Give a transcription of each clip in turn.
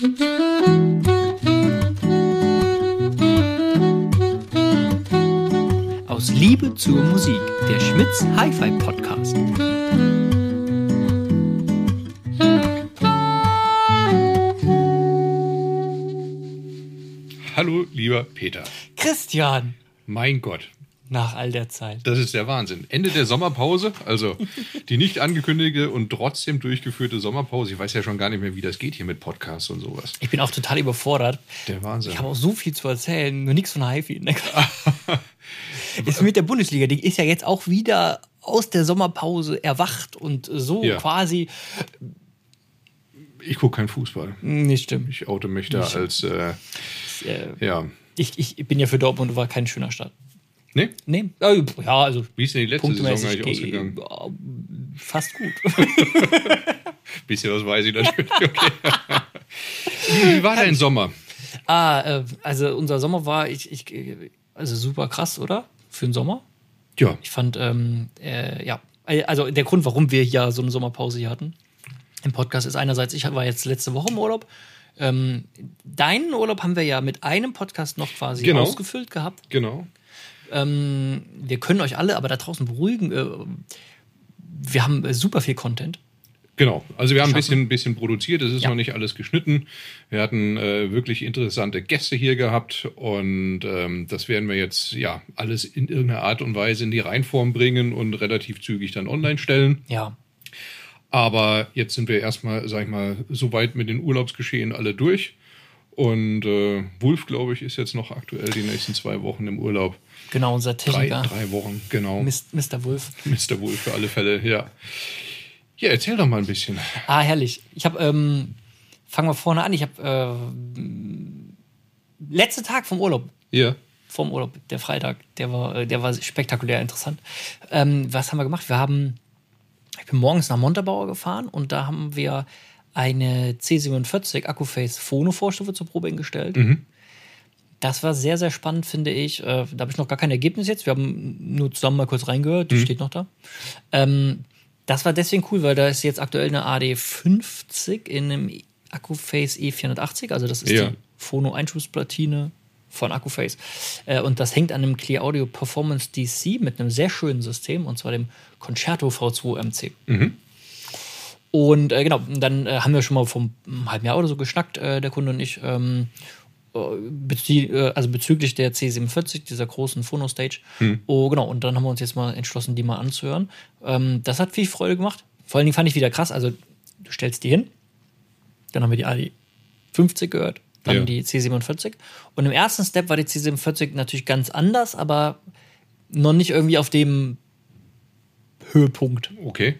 Aus Liebe zur Musik, der Schmitz Hi-Fi Podcast. Hallo, lieber Peter. Christian, Mein Gott, nach all der Zeit. das ist der Wahnsinn. Ende der Sommerpause, also die nicht angekündigte und trotzdem durchgeführte Sommerpause. Ich weiß ja schon gar nicht mehr, wie das geht hier mit Podcasts und sowas. Ich bin auch total überfordert. Der Wahnsinn. Ich habe auch so viel zu erzählen, nur nichts von HiFi. Ne? ist mit der Bundesliga, die ist ja jetzt auch wieder aus der Sommerpause erwacht und so Ja. quasi. Ich gucke keinen Fußball. Nicht stimmt. Ich oute mich da als, äh, Äh, ja. Ich, ich bin ja für Dortmund, war kein schöner Start. Ne? Nee, äh, ja, also Wie ist denn die letzte Saison eigentlich ge- ausgegangen? äh, fast gut. Bisschen was weiß ich natürlich. Okay. wie, war dein Sommer? ah, äh, also unser Sommer war, ich, ich, äh, also super krass, oder? Für den Sommer. Ja, Ich fand, ähm, äh, ja, also der Grund, warum wir hier so eine Sommerpause hier hatten im Podcast ist einerseits, ich war jetzt letzte Woche im Urlaub. Ähm, deinen Urlaub haben wir ja mit einem Podcast noch quasi Genau. ausgefüllt gehabt. genau. Ähm, wir können euch alle aber da draußen beruhigen. Äh, wir haben äh, super viel Content. Genau, also wir haben ein bisschen, bisschen produziert, es ist Ja. noch nicht alles geschnitten. Wir hatten äh, wirklich interessante Gäste hier gehabt und ähm, das werden wir jetzt ja alles in irgendeiner Art und Weise in die Reinform bringen und relativ zügig dann online stellen. Ja, Aber jetzt sind wir erstmal, sag ich mal, soweit mit den Urlaubsgeschehen alle durch. Und äh, Wulf, glaube ich, ist jetzt noch aktuell die nächsten zwei Wochen im Urlaub. genau, unser Drei, Techniker, drei Wochen, genau. Mr. Wolf. Mr. Wulf für alle Fälle, ja. Ja, erzähl doch mal ein bisschen. Ah, herrlich. Ich habe, ähm, fangen wir vorne an. Ich habe, äh, letzter Tag vom Urlaub, Ja. vom Urlaub, der Freitag, der war, äh, der war spektakulär interessant. Ähm, was haben wir gemacht? Wir haben, ich bin morgens nach Montabaur gefahren und da haben wir eine C47 Akkuface Phono-Vorstufe zur Probe hingestellt. Das war sehr, sehr spannend, finde ich. Äh, da habe ich noch gar kein Ergebnis jetzt. Wir haben nur zusammen mal kurz reingehört. Die steht noch da. Ähm, das war deswegen cool, weil da ist jetzt aktuell eine AD50 in einem Akkuface E480. Also das ist Ja. die Phono-Einschussplatine von Akkuface. Äh, und das hängt an einem Clear Audio Performance DC mit einem sehr schönen System, und zwar dem Concerto V2 MC. Und äh, genau, dann äh, haben wir schon mal vom einem halben Jahr oder so geschnackt, äh, der Kunde und ich, ähm, äh, bezie äh, also bezüglich der C47, dieser großen Phono-Stage. Oh, genau, und dann haben wir uns jetzt mal entschlossen, die mal anzuhören. Ähm, das hat viel Freude gemacht. Vor allen Dingen fand ich wieder krass, also du stellst die hin, dann haben wir die AD50 gehört, dann Ja. die C47. Und im ersten Step war die C47 natürlich ganz anders, aber noch nicht irgendwie auf dem Höhepunkt. Okay.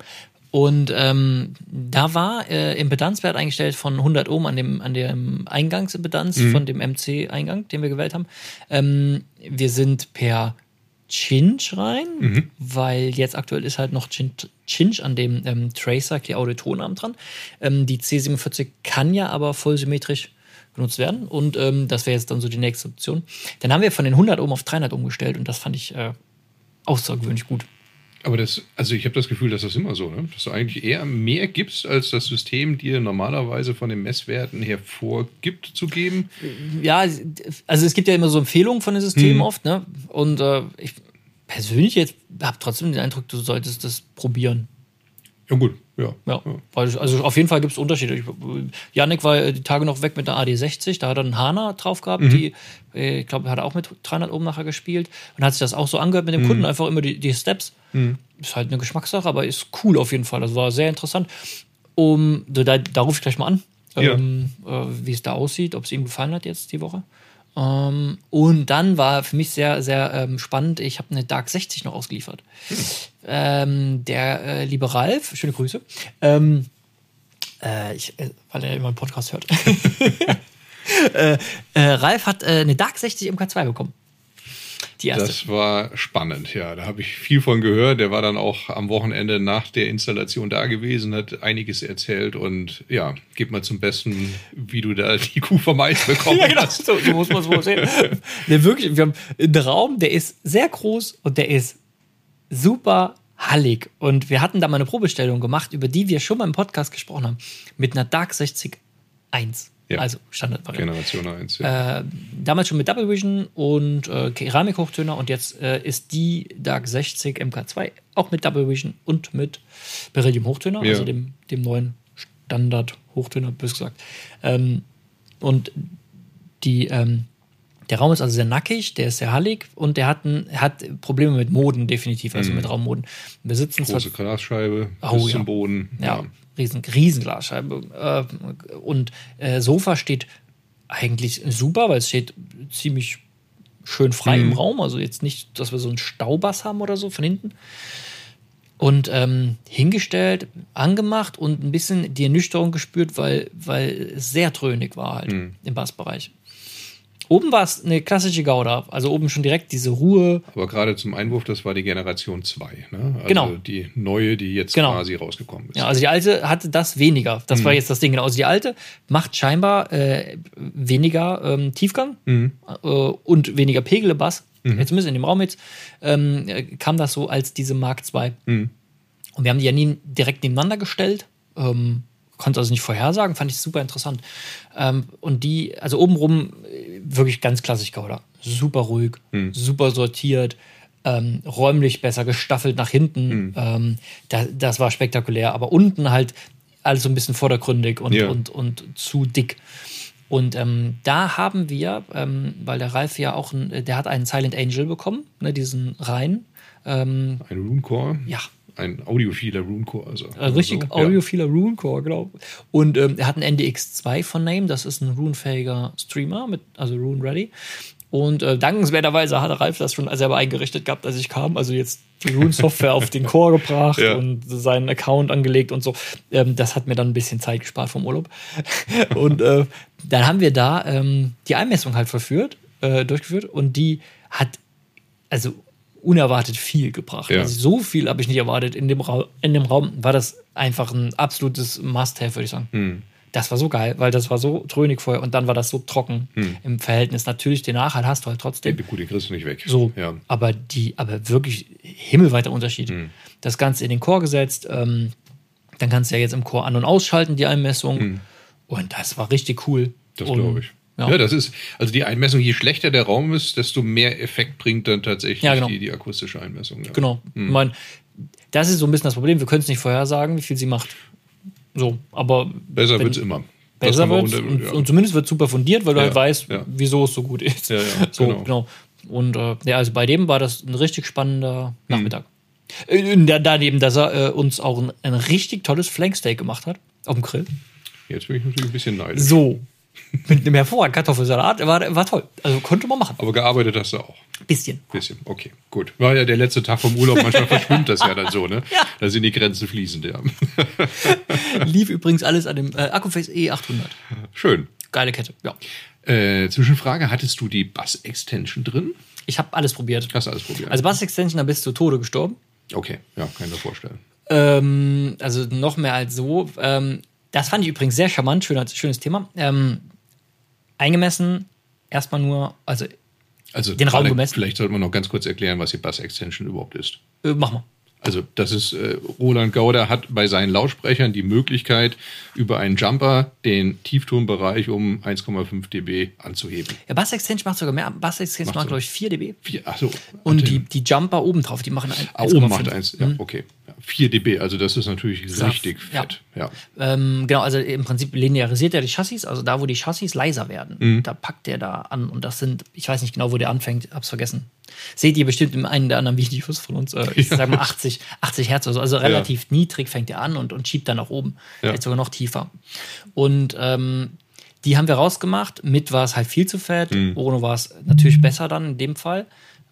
Und ähm, da war äh, Impedanzwert eingestellt von 100 Ohm an dem, an dem Eingangsimpedanz von dem MC-Eingang, den wir gewählt haben. Ähm, wir sind per Cinch rein, weil jetzt aktuell ist halt noch Cin- Cinch an dem ähm, Tracer Clear Audio Tonarm dran. Ähm, die C47 kann ja aber vollsymmetrisch genutzt werden und ähm, das wäre jetzt dann so die nächste Option. Dann haben wir von den 100 Ohm auf 300 umgestellt und das fand ich äh, außergewöhnlich gut. Aber das, also ich habe das Gefühl, dass das immer so, ne? dass du eigentlich eher mehr gibst, als das System dir normalerweise von den Messwerten her vorgibt zu geben. ja, also es gibt ja immer so Empfehlungen von den Systemen oft, ne? Und äh, ich persönlich jetzt habe trotzdem den Eindruck, du solltest das probieren. Ja gut, ja. Ja, also auf jeden Fall gibt es Unterschiede. Ich, Janik war äh, die Tage noch weg mit der AD60, da hat er einen Hana drauf gehabt, die, äh, ich glaube, hat er auch mit 300 Ohm nachher gespielt und hat sich das auch so angehört mit dem Kunden, einfach immer die, die Steps. Ist halt eine Geschmackssache, aber ist cool auf jeden Fall. Das war sehr interessant. Um, da, da, da rufe ich gleich mal an, Ja. ähm, äh, wie es da aussieht, ob es ihm gefallen hat jetzt die Woche. Ähm, und dann war für mich sehr, sehr ähm, spannend, ich habe eine Dark 60 noch ausgeliefert. Ähm, der äh, liebe Ralf, schöne Grüße, ähm, äh, ich, äh, weil er immer einen Podcast hört. äh, äh, Ralf hat äh, eine Dark 60 MK2 bekommen. Die erste. Das war spannend, ja. Da habe ich viel von gehört. Der war dann auch am Wochenende nach der Installation da gewesen, hat einiges erzählt und ja, gib mal zum Besten, wie du da die Kuh vom Eis bekommen ja, genau, hast. so, so muss man es wohl sehen. Der wirklich, wir haben einen Raum, der ist sehr groß und der ist super hallig. Und wir hatten da mal eine Probestellung gemacht, über die wir schon mal im Podcast gesprochen haben, mit einer Dark 60 1. Ja. Also Standardvariante. Generation 1. Ja. Äh, damals schon mit Double Vision und äh, Keramikhochtöner und jetzt äh, ist die Dark 60 MK2 auch mit Double Vision und mit Beryllium Hochtöner, ja. also dem, dem neuen Standard Hochtöner, bös gesagt. Ähm, und die, ähm, der Raum ist also sehr nackig, der ist sehr hallig und der hat, ein, hat Probleme mit Moden, definitiv, also mhm. mit Raummoden. Wir sitzen Große zwar, Glasscheibe oh, bis ja. zum Boden. Ja, ja. Riesen, riesen Glasscheibe. Äh, und äh, Sofa steht eigentlich super, weil es steht ziemlich schön frei mhm. im Raum. Also jetzt nicht, dass wir so einen Staubass haben oder so von hinten. Und ähm, hingestellt, angemacht und ein bisschen die Ernüchterung gespürt, weil, weil es sehr dröhnig war halt mhm. im Bassbereich. Oben war es eine klassische Gauda, also oben schon direkt diese Ruhe. Aber gerade zum Einwurf, das war die Generation 2, ne? Also genau. die neue, die jetzt genau. quasi rausgekommen ist. Ja, also die alte hatte das weniger. Das mhm. war jetzt das Ding. Genau. Also die alte macht scheinbar äh, weniger ähm, Tiefgang mhm. äh, und weniger Pegel Bass. Mhm. Jetzt müssen in dem Raum jetzt ähm, kam das so als diese Mark II. Mhm. Und wir haben die ja nie direkt nebeneinander gestellt. Ähm, konnte also nicht vorhersagen, fand ich super interessant. Ähm, und die, also obenrum äh, wirklich ganz klassisch Gouda. Super ruhig, hm. super sortiert, ähm, räumlich besser gestaffelt nach hinten. Hm. Ähm, da, das war spektakulär. Aber unten halt alles so ein bisschen vordergründig und, ja. und, und zu dick. Und ähm, da haben wir, ähm, weil der Ralf ja auch, ein, der hat einen Silent Angel bekommen, ne, diesen Reihen. Ähm, ein Runecore? Ja, ein audiophiler Runecore. Also, also richtig so. audiophiler ja. Runecore, genau. Und ähm, er hat einen NDX2 von Name, das ist ein runefähiger Streamer, mit, also Rune Ready. Und äh, dankenswerterweise hat Ralf das schon selber eingerichtet gehabt, als ich kam. Also jetzt die Rune-Software auf den Core gebracht ja. und seinen Account angelegt und so. Ähm, das hat mir dann ein bisschen Zeit gespart vom Urlaub. und äh, dann haben wir da ähm, die Einmessung halt verführt, äh, durchgeführt und die hat also unerwartet viel gebracht. Ja. Also so viel habe ich nicht erwartet. In dem, Ra in dem Raum war das einfach ein absolutes Must-Have, würde ich sagen. Hm. Das war so geil, weil das war so trönig vorher und dann war das so trocken hm. im Verhältnis. Natürlich, den Nachhalt hast du halt trotzdem. Ja, gut, den kriegst du nicht weg. So, ja. aber die, aber wirklich himmelweiter Unterschied. Hm. Das Ganze in den Chor gesetzt, ähm, dann kannst du ja jetzt im Chor an- und ausschalten, die Einmessung. Hm. Und das war richtig cool. Das glaube ich. Ja. ja. das ist, also die Einmessung, je schlechter der Raum ist, desto mehr Effekt bringt dann tatsächlich ja, genau. die, die, akustische Einmessung. Ja. Genau. Hm. Ich meine, das ist so ein bisschen das Problem. Wir können es nicht vorhersagen, wie viel sie macht. So, aber. Besser wird es immer. Besser wird und, und, zumindest wird super fundiert, weil du halt weißt, wieso es so gut ist. Ja, ja, so, genau. genau. Und äh, ja, also bei dem war das ein richtig spannender Nachmittag. Hm. Äh, daneben, dass er äh, uns auch ein, ein richtig tolles Flanksteak gemacht hat auf dem Grill. Jetzt bin ich natürlich ein bisschen neidisch. So, mit einem hervorragenden Kartoffelsalat. War, war toll. Also konnte man machen. Aber gearbeitet hast du auch. Bisschen. Bisschen, okay, gut. War ja der letzte Tag vom Urlaub, manchmal verschwimmt das ja dann so, ne? Ja. Da sind die Grenzen fließend, ja. Lief übrigens alles an dem äh, Akkuface E800. Schön. Geile Kette, ja. Äh, Zwischenfrage, hattest du die Bass-Extension drin? Ich habe alles probiert. Hast du alles probiert? Also Bass-Extension, da bist du Tode gestorben. Okay, ja, kann ich mir vorstellen. Ähm, also noch mehr als so. Ähm, das fand ich übrigens sehr charmant, schönes, schönes Thema. Ähm, eingemessen, erstmal nur, also, also den Raum gemessen. Vielleicht sollte man noch ganz kurz erklären, was die Bass Extension überhaupt ist. Äh, mach mal. Also das ist, äh, Roland Gauder hat bei seinen Lautsprechern die Möglichkeit, über einen Jumper den Tieftonbereich um 1,5 dB anzuheben. Ja, Bass Extension macht sogar mehr. Bass Extension macht, macht glaube ich, 4 dB. 4, ach so. Und die, die Jumper oben drauf, die machen 1,5. Ah, oben macht 1, ja, mhm. okay. 4 dB, also das ist natürlich richtig ja. fett. Ja. Ähm, genau, also im Prinzip linearisiert er die Chassis, also da, wo die Chassis leiser werden, mhm. da packt er da an und das sind, ich weiß nicht genau, wo der anfängt, hab's vergessen. Seht ihr bestimmt in einem der anderen Videos von uns, äh, ich ja. sag mal 80, 80 Hertz oder so, also relativ ja. niedrig fängt er an und, und schiebt dann nach oben, vielleicht sogar noch tiefer. Und ähm, die haben wir rausgemacht, mit war es halt viel zu fett, mhm. ohne war es natürlich besser dann in dem Fall.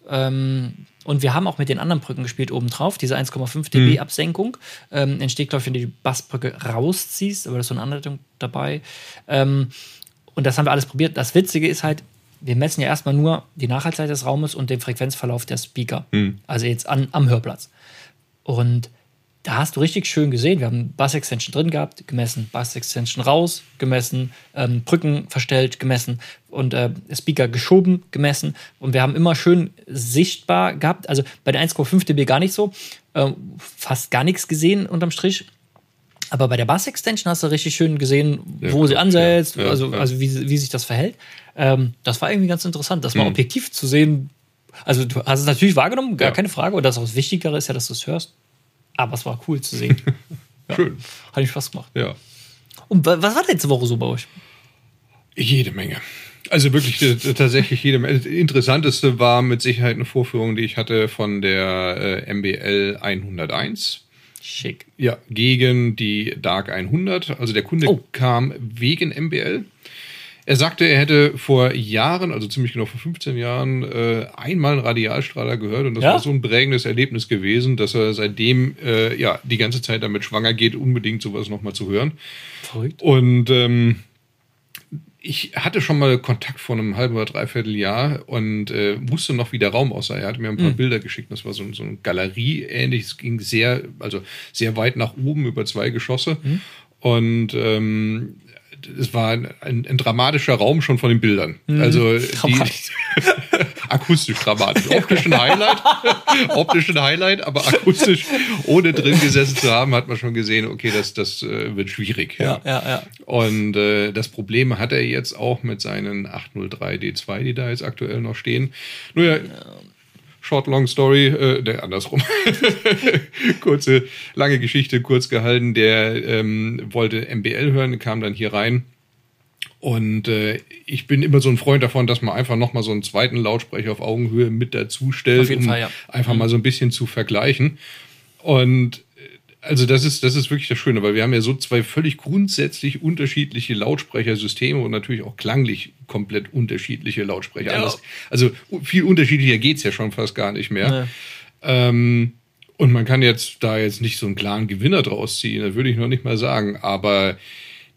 Ähm, und wir haben auch mit den anderen Brücken gespielt obendrauf. Diese 1,5 dB mhm. Absenkung ähm, entsteht, glaube ich, wenn du die Bassbrücke rausziehst, aber da ist so eine Anleitung dabei. Ähm, und das haben wir alles probiert. Das Witzige ist halt, wir messen ja erstmal nur die Nachhaltigkeit des Raumes und den Frequenzverlauf der Speaker. Mhm. Also jetzt an, am Hörplatz. Und da hast du richtig schön gesehen, wir haben Bass-Extension drin gehabt, gemessen, Bass-Extension raus, gemessen, ähm, Brücken verstellt, gemessen und äh, Speaker geschoben, gemessen. Und wir haben immer schön sichtbar gehabt, also bei der 1,5 dB gar nicht so, äh, fast gar nichts gesehen unterm Strich. Aber bei der Bass-Extension hast du richtig schön gesehen, Ja, wo sie ansetzt, ja, ja, also, ja. also wie, wie sich das verhält. Ähm, das war irgendwie ganz interessant, das mal objektiv zu sehen. Also du hast es natürlich wahrgenommen, gar keine Frage. Und das auch das Wichtigere ist ja, dass du es hörst. Aber es war cool zu sehen. Schön. Hat mich Spaß gemacht. Ja. Und wa- was war letzte Woche so bei euch? Jede Menge. Also wirklich äh, tatsächlich jede Menge. Das Interessanteste war mit Sicherheit eine Vorführung, die ich hatte von der äh, MBL 101. Schick. Ja, gegen die Dark 100. Also der Kunde Oh. kam wegen MBL. Er sagte, er hätte vor Jahren, also ziemlich genau vor 15 Jahren, äh, einmal einen Radialstrahler gehört und das Ja? war so ein prägendes Erlebnis gewesen, dass er seitdem äh, ja die ganze Zeit damit schwanger geht, unbedingt sowas nochmal zu hören. Verrückt. Und ähm, ich hatte schon mal Kontakt vor einem halben oder dreiviertel Jahr und äh, wusste noch, wie der Raum aussah. Er hatte mir ein paar Bilder geschickt. Das war so, so eine Galerie ähnlich. Es ging sehr, also sehr weit nach oben über zwei Geschosse. Und ähm, es war ein, ein, ein dramatischer Raum schon von den Bildern. Also die, Dramatisch. akustisch dramatisch. Optischen Highlight, optischen Highlight, aber akustisch, ohne drin gesessen zu haben, hat man schon gesehen, okay, das, das äh, wird schwierig. Ja, ja, ja. Und äh, das Problem hat er jetzt auch mit seinen 803 D2, die da jetzt aktuell noch stehen. Nur ja, Short Long Story, äh, der andersrum. Kurze, lange Geschichte, kurz gehalten. Der ähm, wollte MBL hören, kam dann hier rein. Und äh, ich bin immer so ein Freund davon, dass man einfach nochmal so einen zweiten Lautsprecher auf Augenhöhe mit dazu stellt, Auf jeden um Fall, ja. einfach mal so ein bisschen zu vergleichen. Und also das ist, das ist wirklich das Schöne, weil wir haben ja so zwei völlig grundsätzlich unterschiedliche Lautsprechersysteme und natürlich auch klanglich komplett unterschiedliche Lautsprecher. Ja. Also viel unterschiedlicher geht's ja schon fast gar nicht mehr. Nee. Ähm, und man kann jetzt da jetzt nicht so einen klaren Gewinner draus ziehen, das würde ich noch nicht mal sagen, aber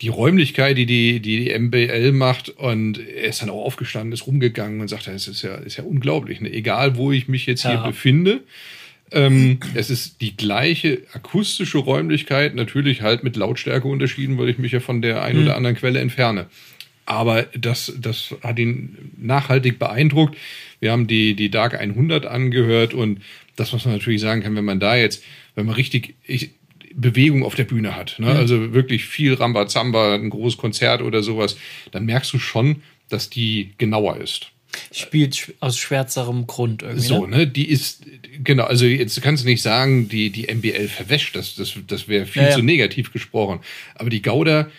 die Räumlichkeit, die die, die, die MBL macht und er ist dann auch aufgestanden, ist rumgegangen und sagt, es ist ja, ist ja unglaublich, ne? egal wo ich mich jetzt hier Ja. befinde, ähm, es ist die gleiche akustische Räumlichkeit, natürlich halt mit Lautstärke unterschieden, weil ich mich ja von der einen oder anderen Quelle entferne. Aber das, das hat ihn nachhaltig beeindruckt. Wir haben die, die Dark 100 angehört und das, was man natürlich sagen kann, wenn man da jetzt, wenn man richtig ich, Bewegung auf der Bühne hat, ne? also wirklich viel Rambazamba, ein großes Konzert oder sowas, dann merkst du schon, dass die genauer ist. Spielt aus schwärzerem Grund irgendwie. So, ne? ne, die ist, genau, also jetzt kannst du nicht sagen, die, die MBL verwäscht, das, das, das wäre viel Ja, ja. zu negativ gesprochen. Aber die Gauder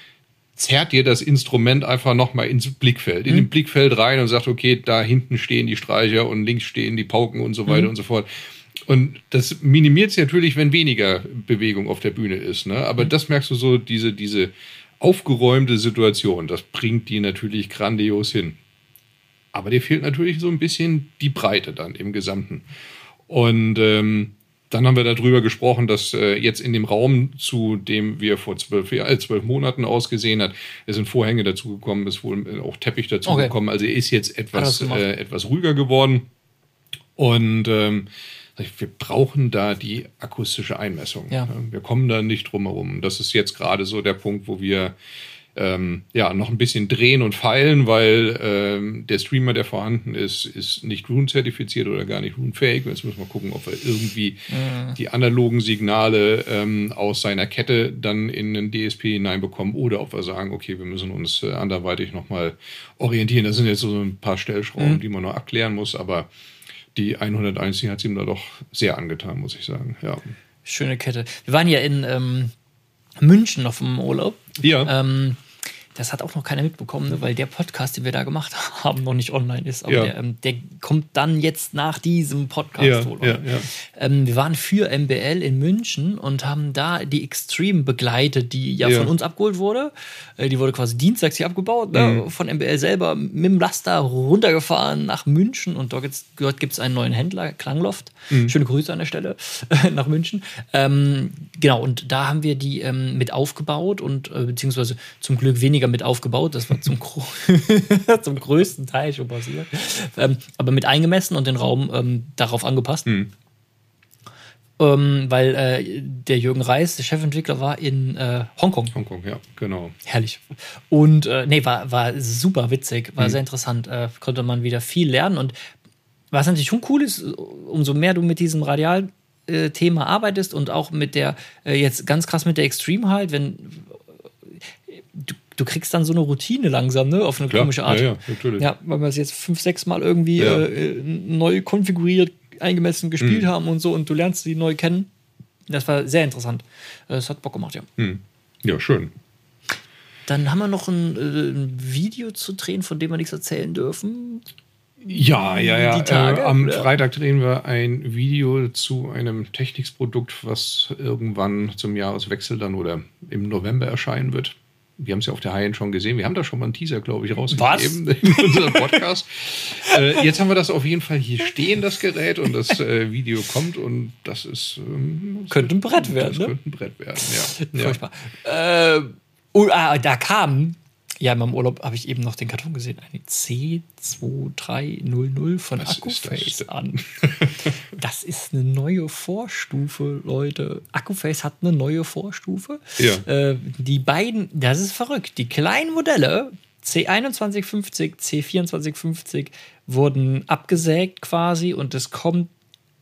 zerrt dir das Instrument einfach nochmal ins Blickfeld, Mhm. in den Blickfeld rein und sagt, okay, da hinten stehen die Streicher und links stehen die Pauken und so Mhm. weiter und so fort. Und das minimiert es natürlich, wenn weniger Bewegung auf der Bühne ist. Ne? Mhm. Aber das merkst du so, diese, diese aufgeräumte Situation, das bringt die natürlich grandios hin. Aber dir fehlt natürlich so ein bisschen die Breite dann im Gesamten. Und ähm, dann haben wir darüber gesprochen, dass äh, jetzt in dem Raum, zu dem wir vor zwölf, äh, zwölf Monaten ausgesehen hat, es sind Vorhänge dazugekommen, es wohl äh, auch Teppich dazugekommen. Also er ist jetzt etwas, äh, etwas ruhiger geworden. Und ähm, wir brauchen da die akustische Einmessung. Ja. Wir kommen da nicht drum herum. Das ist jetzt gerade so der Punkt, wo wir ähm, ja noch ein bisschen drehen und feilen, weil ähm, der Streamer, der vorhanden ist, ist nicht Rune-zertifiziert oder gar nicht Rune-fähig. Jetzt müssen wir gucken, ob wir irgendwie die analogen Signale ähm, aus seiner Kette dann in den DSP hineinbekommen oder ob wir sagen, okay, wir müssen uns äh, anderweitig nochmal orientieren. Das sind jetzt so ein paar Stellschrauben, die man noch abklären muss, aber die 101, die hat sie ihm da doch sehr angetan, muss ich sagen. Ja. Schöne Kette. Wir waren ja in ähm, München auf dem Urlaub. Ja. Ähm, das hat auch noch keiner mitbekommen, ne, weil der Podcast, den wir da gemacht haben, noch nicht online ist. Aber Ja. der, ähm, der kommt dann jetzt nach diesem Podcast Ja, wohl. ja. Ähm, wir waren für MBL in München und haben da die Extreme begleitet, die ja, von uns abgeholt wurde. Äh, die wurde quasi dienstags hier abgebaut, Mhm. ne, von MBL selber mit dem Laster runtergefahren nach München und dort gibt's dort gibt's einen neuen Händler, Klangloft. Mhm. Schöne Grüße an der Stelle nach München. Ähm, genau, und da haben wir die ähm, mit aufgebaut und äh, beziehungsweise zum Glück weniger mit aufgebaut. Das war zum, zum größten Teil schon passiert. Ähm, aber mit eingemessen und den Raum ähm, darauf angepasst. Ähm, weil äh, der Jürgen Reis, der Chefentwickler, war in äh, Hongkong. Hongkong, ja, genau. Herrlich. Und äh, nee, war, war super witzig, Mhm. war sehr interessant. Äh, konnte man wieder viel lernen. Und was natürlich schon cool ist, umso mehr du mit diesem Radial äh, Thema arbeitest und auch mit der, äh, jetzt ganz krass mit der Extreme halt, wenn du, du kriegst dann so eine Routine langsam, ne, auf eine Klar, komische Art. Ja, ja, natürlich. Ja, weil wir es jetzt fünf, sechs Mal irgendwie Ja. äh, neu konfiguriert, eingemessen Mhm. gespielt haben und so und du lernst sie neu kennen. Das war sehr interessant. Äh, Es hat Bock gemacht, ja. Hm. Ja, schön. Dann haben wir noch ein, äh, ein Video zu drehen, von dem wir nichts erzählen dürfen. Ja, ja, ja. Tage, äh, am oder? Freitag drehen wir ein Video zu einem Technics-Produkt, was irgendwann zum Jahreswechsel dann oder im November erscheinen wird. Wir haben es ja auf der High-End schon gesehen. Wir haben da schon mal einen Teaser, glaube ich, rausgegeben in unserem Podcast. äh, jetzt haben wir das auf jeden Fall hier stehen, das Gerät, und das äh, Video kommt und das ist. Ähm, Könnte ein Brett werden, das ne? könnte ein Brett werden, ja. ja. Äh, oh, ah, da kam, ja, in meinem Urlaub habe ich eben noch den Karton gesehen, eine C2300 von Was Akkuface an. Das ist eine neue Vorstufe, Leute. Akkuface hat eine neue Vorstufe. Ja. Äh, die beiden, das ist verrückt, die kleinen Modelle C2150, C2450 wurden abgesägt quasi und es kommt,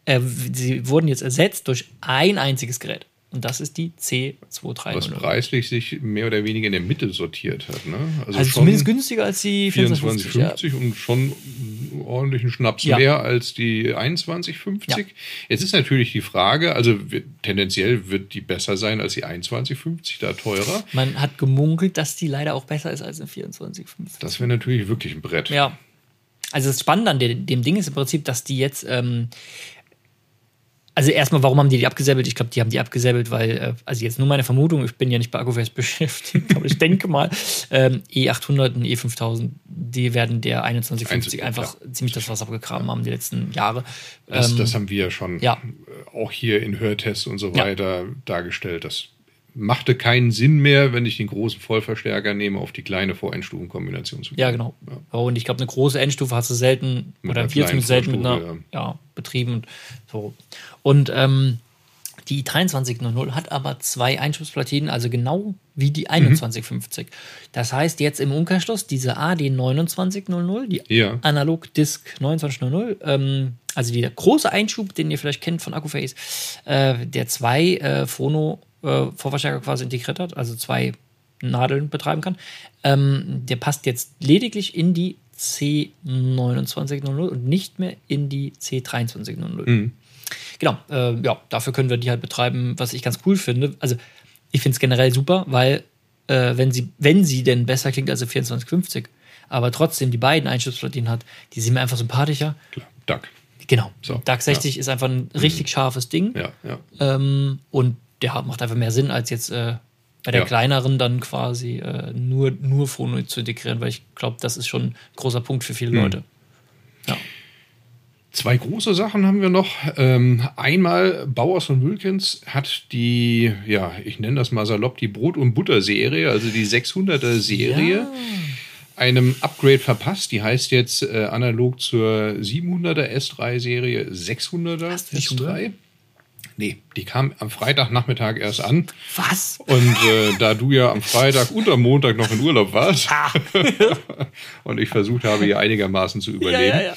äh, sie wurden jetzt ersetzt durch ein einziges Gerät. Und das ist die Was C2300. preislich sich mehr oder weniger in der Mitte sortiert hat. Ne? Also zumindest günstiger als die 2450. Ja. 24,50 und schon ordentlichen Schnaps Ja. mehr als die 21,50. Ja. Jetzt ist natürlich die Frage, also wird, tendenziell wird die besser sein als die 21,50, da teurer. Man hat gemunkelt, dass die leider auch besser ist als eine 2450. Das wäre natürlich wirklich ein Brett. Ja. Also das Spannende an dem, dem Ding ist im Prinzip, dass die jetzt, ähm, also erstmal, warum haben die die abgesäbelt? Ich glaube, die haben die abgesäbelt, weil, äh, also jetzt nur meine Vermutung, ich bin ja nicht bei Akkuface beschäftigt, aber ich denke mal, ähm, E800 und E5000, die werden der 2150 Einzel- einfach klar. ziemlich das Wasser abgegraben haben die letzten Jahre. Das, Ähm, das haben wir ja schon ja. auch hier in Hörtests und so Ja. weiter dargestellt. Das machte keinen Sinn mehr, wenn ich den großen Vollverstärker nehme, auf die kleine Voreinstufenkombination zu gehen. Ja, genau. Oh, und ich glaube, eine große Endstufe hast du selten, Mit oder wir zumindest selten mit einer ja. betrieben. Und, so. und ähm, die 2300 hat aber zwei Einschussplatinen, also genau wie Mhm. die 2150. Das heißt jetzt im Umkehrschluss, diese AD 2900, die Ja. Analog Disk 2900, ähm, also der große Einschub, den ihr vielleicht kennt von Akkuface, äh, der zwei äh, Phono äh, Vorverstärker quasi integriert hat, also zwei Nadeln betreiben kann, ähm, der passt jetzt lediglich in die C2900 und nicht mehr in die C2300. Mhm. Genau, äh, ja, dafür können wir die halt betreiben, was ich ganz cool finde. Also ich finde es generell super, weil äh, wenn sie, wenn sie denn besser klingt als eine 2450, aber trotzdem die beiden Einschussplatinen hat, die sind mir einfach sympathischer. Klar. Duck. Genau. So, DAC 60 ist einfach ein richtig scharfes Ding. Ja, ja. Ähm, und der hat- macht einfach mehr Sinn, als jetzt äh, bei der Ja. kleineren dann quasi äh, nur, nur Phono zu integrieren, weil ich glaube, das ist schon ein großer Punkt für viele Leute. Ja. Zwei große Sachen haben wir noch. Ähm, einmal Bauers und Wilkins hat die, ja, ich nenne das mal salopp, die Brot- und Butter-Serie, also die 600er-Serie, Ja. einem Upgrade verpasst. Die heißt jetzt äh, analog zur 700er S3-Serie 600er Hast du die schon S3. Nee, die kam am Freitagnachmittag erst an. Was? Und äh, da du ja am Freitag und am Montag noch in Urlaub warst Ah. und ich versucht habe, hier einigermaßen zu überleben, ja,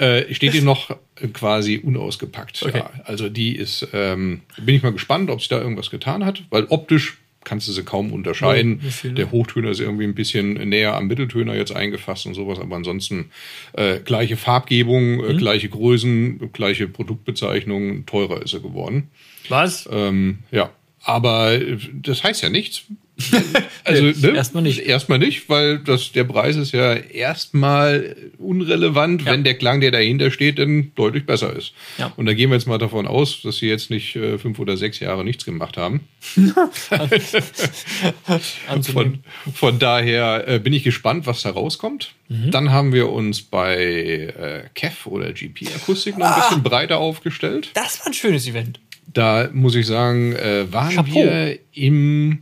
Äh, steht die noch quasi unausgepackt. Okay. Ja, also die ist, ähm, bin ich mal gespannt, ob sich da irgendwas getan hat, weil optisch kannst du sie kaum unterscheiden. Ja? Der Hochtöner ist irgendwie ein bisschen näher am Mitteltöner jetzt eingefasst und sowas, aber ansonsten äh, gleiche Farbgebung, Mhm. äh, gleiche Größen, gleiche Produktbezeichnung, teurer ist er geworden. Was? Ähm, ja, aber äh, das heißt ja nichts. Also ne? erstmal nicht. Erstmal nicht, weil das, der Preis ist ja erstmal unrelevant, Ja. wenn der Klang, der dahinter steht, dann deutlich besser ist. Ja. Und da gehen wir jetzt mal davon aus, dass sie jetzt nicht äh, fünf oder sechs Jahre nichts gemacht haben. Von, von daher äh, bin ich gespannt, was da rauskommt. Mhm. Dann haben wir uns bei äh, KEF oder GP Akustik noch ein Ah. bisschen breiter aufgestellt. Das war ein schönes Event. Da muss ich sagen, äh, waren Chapeau. wir im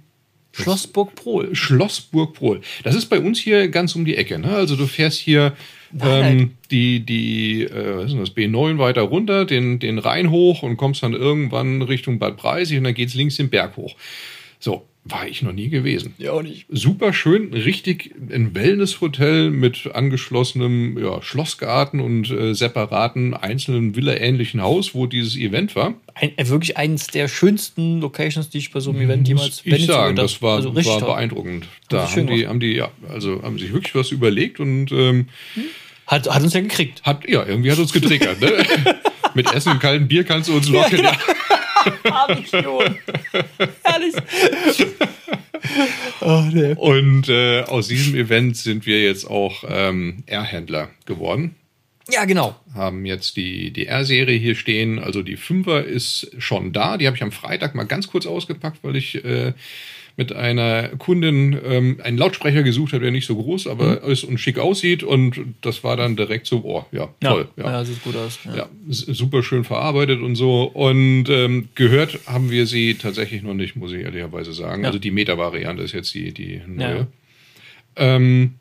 Schlossburg Prohl. Schlossburg Prohl. Das ist bei uns hier ganz um die Ecke. Ne? Also du fährst hier ähm, die, die äh, was ist das, B9 weiter runter, den, den Rhein hoch und kommst dann irgendwann Richtung Bad Preisig und dann geht's links den Berg hoch. So, War ich noch nie gewesen. Ja, auch nicht. Super schön, richtig ein Wellness-Hotel mit angeschlossenem ja, Schlossgarten und äh, separaten einzelnen Villa-ähnlichen Haus, wo dieses Event war. Ein, äh, wirklich eines der schönsten Locations, die ich bei so einem Event jemals ich sagen, das war, also richtig war beeindruckend. Da Haben sie schön haben die, haben die, ja, also haben sich wirklich was überlegt und ähm, Hat, hat uns ja gekriegt. hat, ja, irgendwie hat uns getriggert. ne? Mit Essen und kaltem Bier kannst du uns locken. Ja, Abition. Herrlich. oh, nee. Und äh, aus diesem Event sind wir jetzt auch ähm, R-Händler geworden. Ja, genau. Haben jetzt die, die R-Serie hier stehen. Also die Fünfer ist schon da. Die habe ich am Freitag mal ganz kurz ausgepackt, weil ich äh, mit einer Kundin ähm, einen Lautsprecher gesucht habe, der nicht so groß, aber ist und schick aussieht. Und das war dann direkt so, oh, ja, Ja, toll. ja. sieht gut aus. Ja. Ja, super schön verarbeitet und so. Und ähm, gehört haben wir sie tatsächlich noch nicht, muss ich ehrlicherweise sagen. Ja. Also die Meta-Variante ist jetzt die, die neue. Ja. Ähm,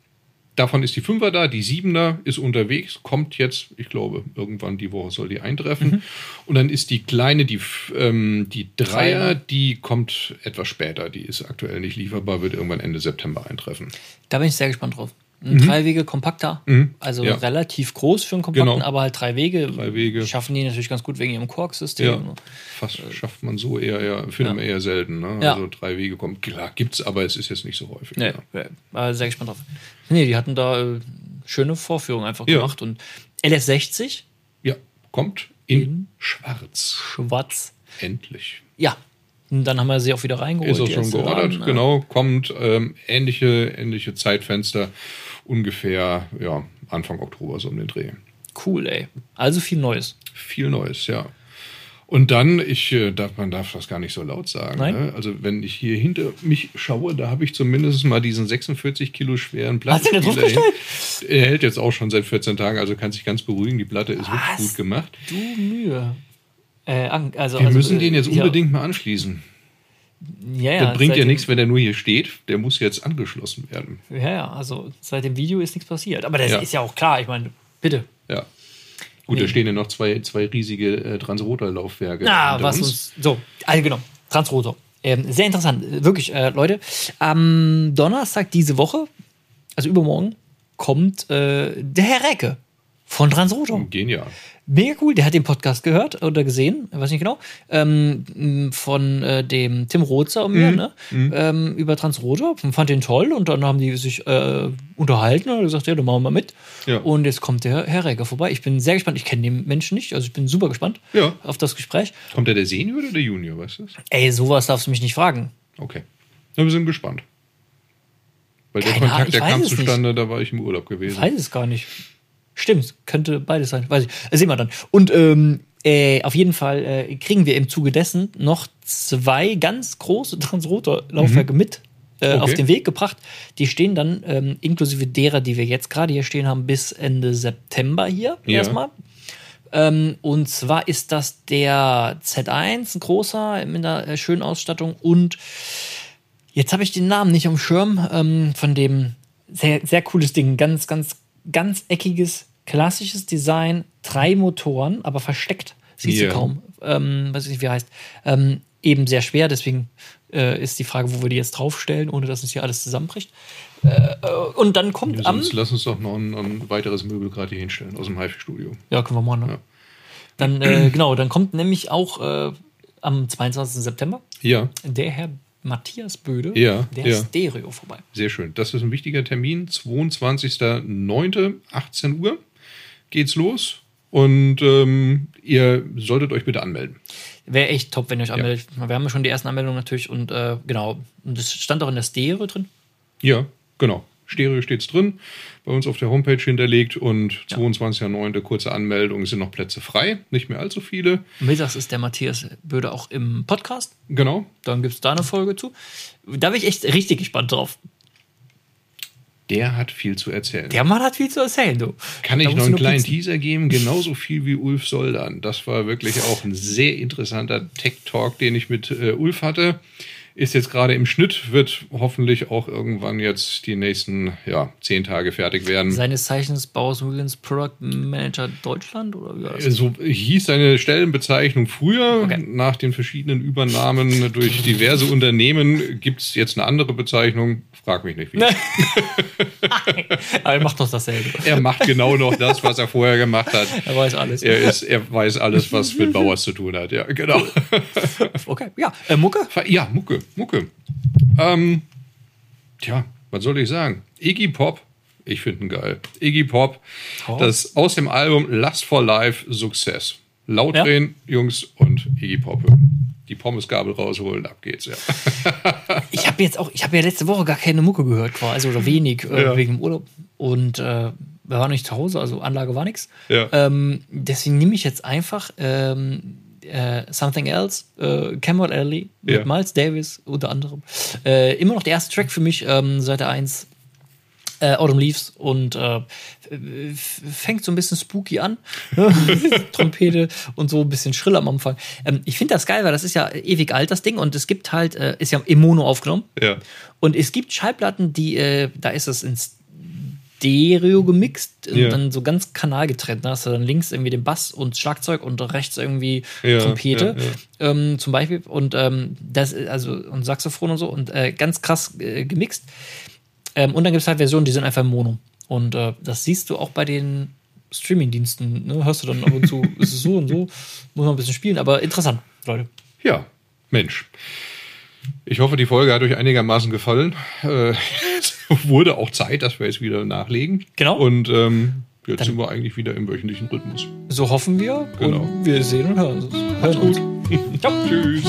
davon ist die Fünfer da, die Siebener ist unterwegs, kommt jetzt, ich glaube, irgendwann die Woche soll die eintreffen. Mhm. Und dann ist die kleine, die, ähm, die Dreier. die kommt etwas später. Die ist aktuell nicht lieferbar, wird irgendwann Ende September eintreffen. Da bin ich sehr gespannt drauf. Ein drei Wege kompakter, also Mhm. Ja. relativ groß für einen kompakten, Genau. aber halt drei Wege. Drei Wege. Schaffen die natürlich ganz gut wegen ihrem Quark-System. Ja, fast schafft man so eher, eher findet man eher selten. Ne? Ja. Also drei Wege kommen, klar, gibt's, aber es ist jetzt nicht so häufig. Nee, Ja. ja. war sehr gespannt drauf. Nee, die hatten da äh, schöne Vorführung einfach Ja. gemacht. Und LS60, ja, kommt in, In? Schwarz. schwarz. Endlich. Ja. Und dann haben wir sie auch wieder reingeholt. Ist auch schon geordert, äh, genau. Kommt ähm, ähnliche, ähnliche Zeitfenster, ungefähr ja, Anfang Oktober so um den Dreh. Cool, ey. Also viel Neues. Viel Neues, ja. Und dann, ich äh, darf, man darf das gar nicht so laut sagen. Nein? Ne? Also wenn ich hier hinter mich schaue, da habe ich zumindest mal diesen 46 Kilo schweren Hast du den. Er hält jetzt auch schon seit 14 Tagen, also kann sich ganz beruhigen. Die Platte ist wirklich gut gemacht. Du Mühe. Äh, also, Wir also, müssen äh, den jetzt ja, unbedingt mal anschließen. Ja, ja, Das bringt ja nichts, wenn der nur hier steht. Der muss jetzt angeschlossen werden. Ja, ja, also seit dem Video ist nichts passiert. Aber das Ja. ist ja auch klar. Ich meine, bitte. Ja. Gut, da stehen ja noch zwei, zwei riesige äh, Transrotor-Laufwerke. Na, was uns. So, also genau. Transrotor. Ähm, sehr interessant. Wirklich, äh, Leute. Am Donnerstag diese Woche, also übermorgen, kommt äh, der Herr Recke von Transrotor. Genial. Mega cool. Der hat den Podcast gehört oder gesehen, weiß nicht genau, ähm, von äh, dem Tim Rotzer und Mhm. mir, ne? Ähm, über Transrotor. Fand den toll und dann haben die sich äh, unterhalten und gesagt, ja, dann machen wir mal mit. Ja. Und jetzt kommt der Herr Recke vorbei. Ich bin sehr gespannt. Ich kenne den Menschen nicht, also ich bin super gespannt Ja. auf das Gespräch. Kommt der der Senior oder der Junior, weißt du das? Ey, sowas darfst du mich nicht fragen. Okay. Na, wir sind gespannt. Weil der Keine Ahnung, Kontakt, ich der kam es nicht. zustande, da war ich im Urlaub gewesen. Weiß es gar nicht. Stimmt, könnte beides sein. Weiß ich. Äh, sehen wir dann. Und ähm, äh, auf jeden Fall äh, kriegen wir im Zuge dessen noch zwei ganz große Transrotor-Laufwerke mit äh, Mhm. Okay. auf den Weg gebracht. Die stehen dann ähm, inklusive derer, die wir jetzt gerade hier stehen haben, bis Ende September hier Ja. erstmal. Ähm, und zwar ist das der Z1, ein großer, mit einer äh, schönen Ausstattung. Und jetzt habe ich den Namen nicht am Schirm ähm, von dem sehr, sehr cooles Ding. Ganz, ganz, ganz eckiges, klassisches Design. Drei Motoren, aber versteckt. Siehst Ja. du kaum. Ähm, weiß ich nicht, wie heißt. Ähm, eben sehr schwer, deswegen äh, ist die Frage, wo wir die jetzt draufstellen, ohne dass uns hier alles zusammenbricht. Äh, und dann kommt am. Sonst lass uns doch noch ein, ein weiteres Möbel gerade hier hinstellen aus dem HiFi-Studio. Ja, können wir machen. Ne? Ja. Dann, äh, genau, dann kommt nämlich auch äh, am 22. September Ja, der Herr Matthias Böde, Ja, der ja. Stereo vorbei. sehr schön. Das ist ein wichtiger Termin. 22.09. 18 Uhr geht's los. Und ähm, ihr solltet euch bitte anmelden. Wäre echt top, wenn ihr euch anmeldet. Wir haben ja schon die ersten Anmeldungen natürlich und äh, genau. Und das stand auch in der Stereo drin. Ja, genau. Stereo steht's drin, bei uns auf der Homepage hinterlegt und 22.09. kurze Anmeldung, es sind noch Plätze frei, nicht mehr allzu viele. Mittags ist der Matthias Böde auch im Podcast. Genau. Dann gibt es da eine Folge zu. Da bin ich echt richtig gespannt drauf. Der hat viel zu erzählen. Der Mann hat viel zu erzählen, du. Kann Da ich noch einen kleinen blitzen. Teaser geben? Genauso viel wie Ulf Soldan. Das war wirklich auch ein sehr interessanter Tech-Talk, den ich mit äh, Ulf hatte. Ist jetzt gerade im Schnitt, wird hoffentlich auch irgendwann jetzt die nächsten ja, zehn Tage fertig werden. Seines Zeichens Bowers Williams Product Manager Deutschland oder wie war das? So hieß seine Stellenbezeichnung früher. Okay. Nach den verschiedenen Übernahmen durch diverse Unternehmen gibt es jetzt eine andere Bezeichnung. Frag mich nicht wie. Aber er macht doch dasselbe. Er macht genau noch das, was er vorher gemacht hat. Er weiß alles. Er, ist, er weiß alles, was mit Bauers zu tun hat. Ja, genau. Okay, ja. Äh, Mucke? Ja, Mucke, Mucke. Ähm, tja, was soll ich sagen? Iggy Pop, ich finde ihn geil. Iggy Pop, Oh. das aus dem Album Lust for Life Success. Laut drehen, Jungs, und Iggy Pop hören. Die Pommesgabel rausholen, ab geht's, ja. Ich habe jetzt auch, ich habe ja letzte Woche gar keine Mucke gehört, quasi, also oder wenig äh, Ja. wegen dem Urlaub. Und äh, wir waren nicht zu Hause, also Anlage war nichts. Ja. Ähm, deswegen nehme ich jetzt einfach ähm, äh, Something Else, äh, Cameron Alley mit Ja. Miles Davis unter anderem. Äh, immer noch der erste Track für mich, ähm, Seite 1. Äh, Autumn Leaves und äh, fängt so ein bisschen spooky an. Trompete und so ein bisschen schrill am Anfang. Ähm, ich finde das geil, weil das ist ja ewig alt, das Ding. Und es gibt halt, äh, ist ja im Mono aufgenommen. ja. Und es gibt Schallplatten, die, äh, da ist es in Stereo gemixt und Ja. dann so ganz kanalgetrennt. Da hast du dann links irgendwie den Bass und Schlagzeug und rechts irgendwie Ja, Trompete ja, Ähm, zum Beispiel. Und ähm, das, also und Saxophon und so und äh, ganz krass äh, gemixt. Ähm, und dann gibt es halt Versionen, die sind einfach Mono. Und äh, das siehst du auch bei den Streaming-Diensten. Ne? Hörst du dann ab und zu, ist es so und so, muss man ein bisschen spielen, aber interessant, Leute. Ja, Mensch. Ich hoffe, die Folge hat euch einigermaßen gefallen. Äh, wurde auch Zeit, dass wir jetzt wieder nachlegen. Genau. Und ähm, jetzt sind wir eigentlich wieder im wöchentlichen Rhythmus. So hoffen wir Genau. und wir sehen und hören uns. Uns. Ciao. Tschüss.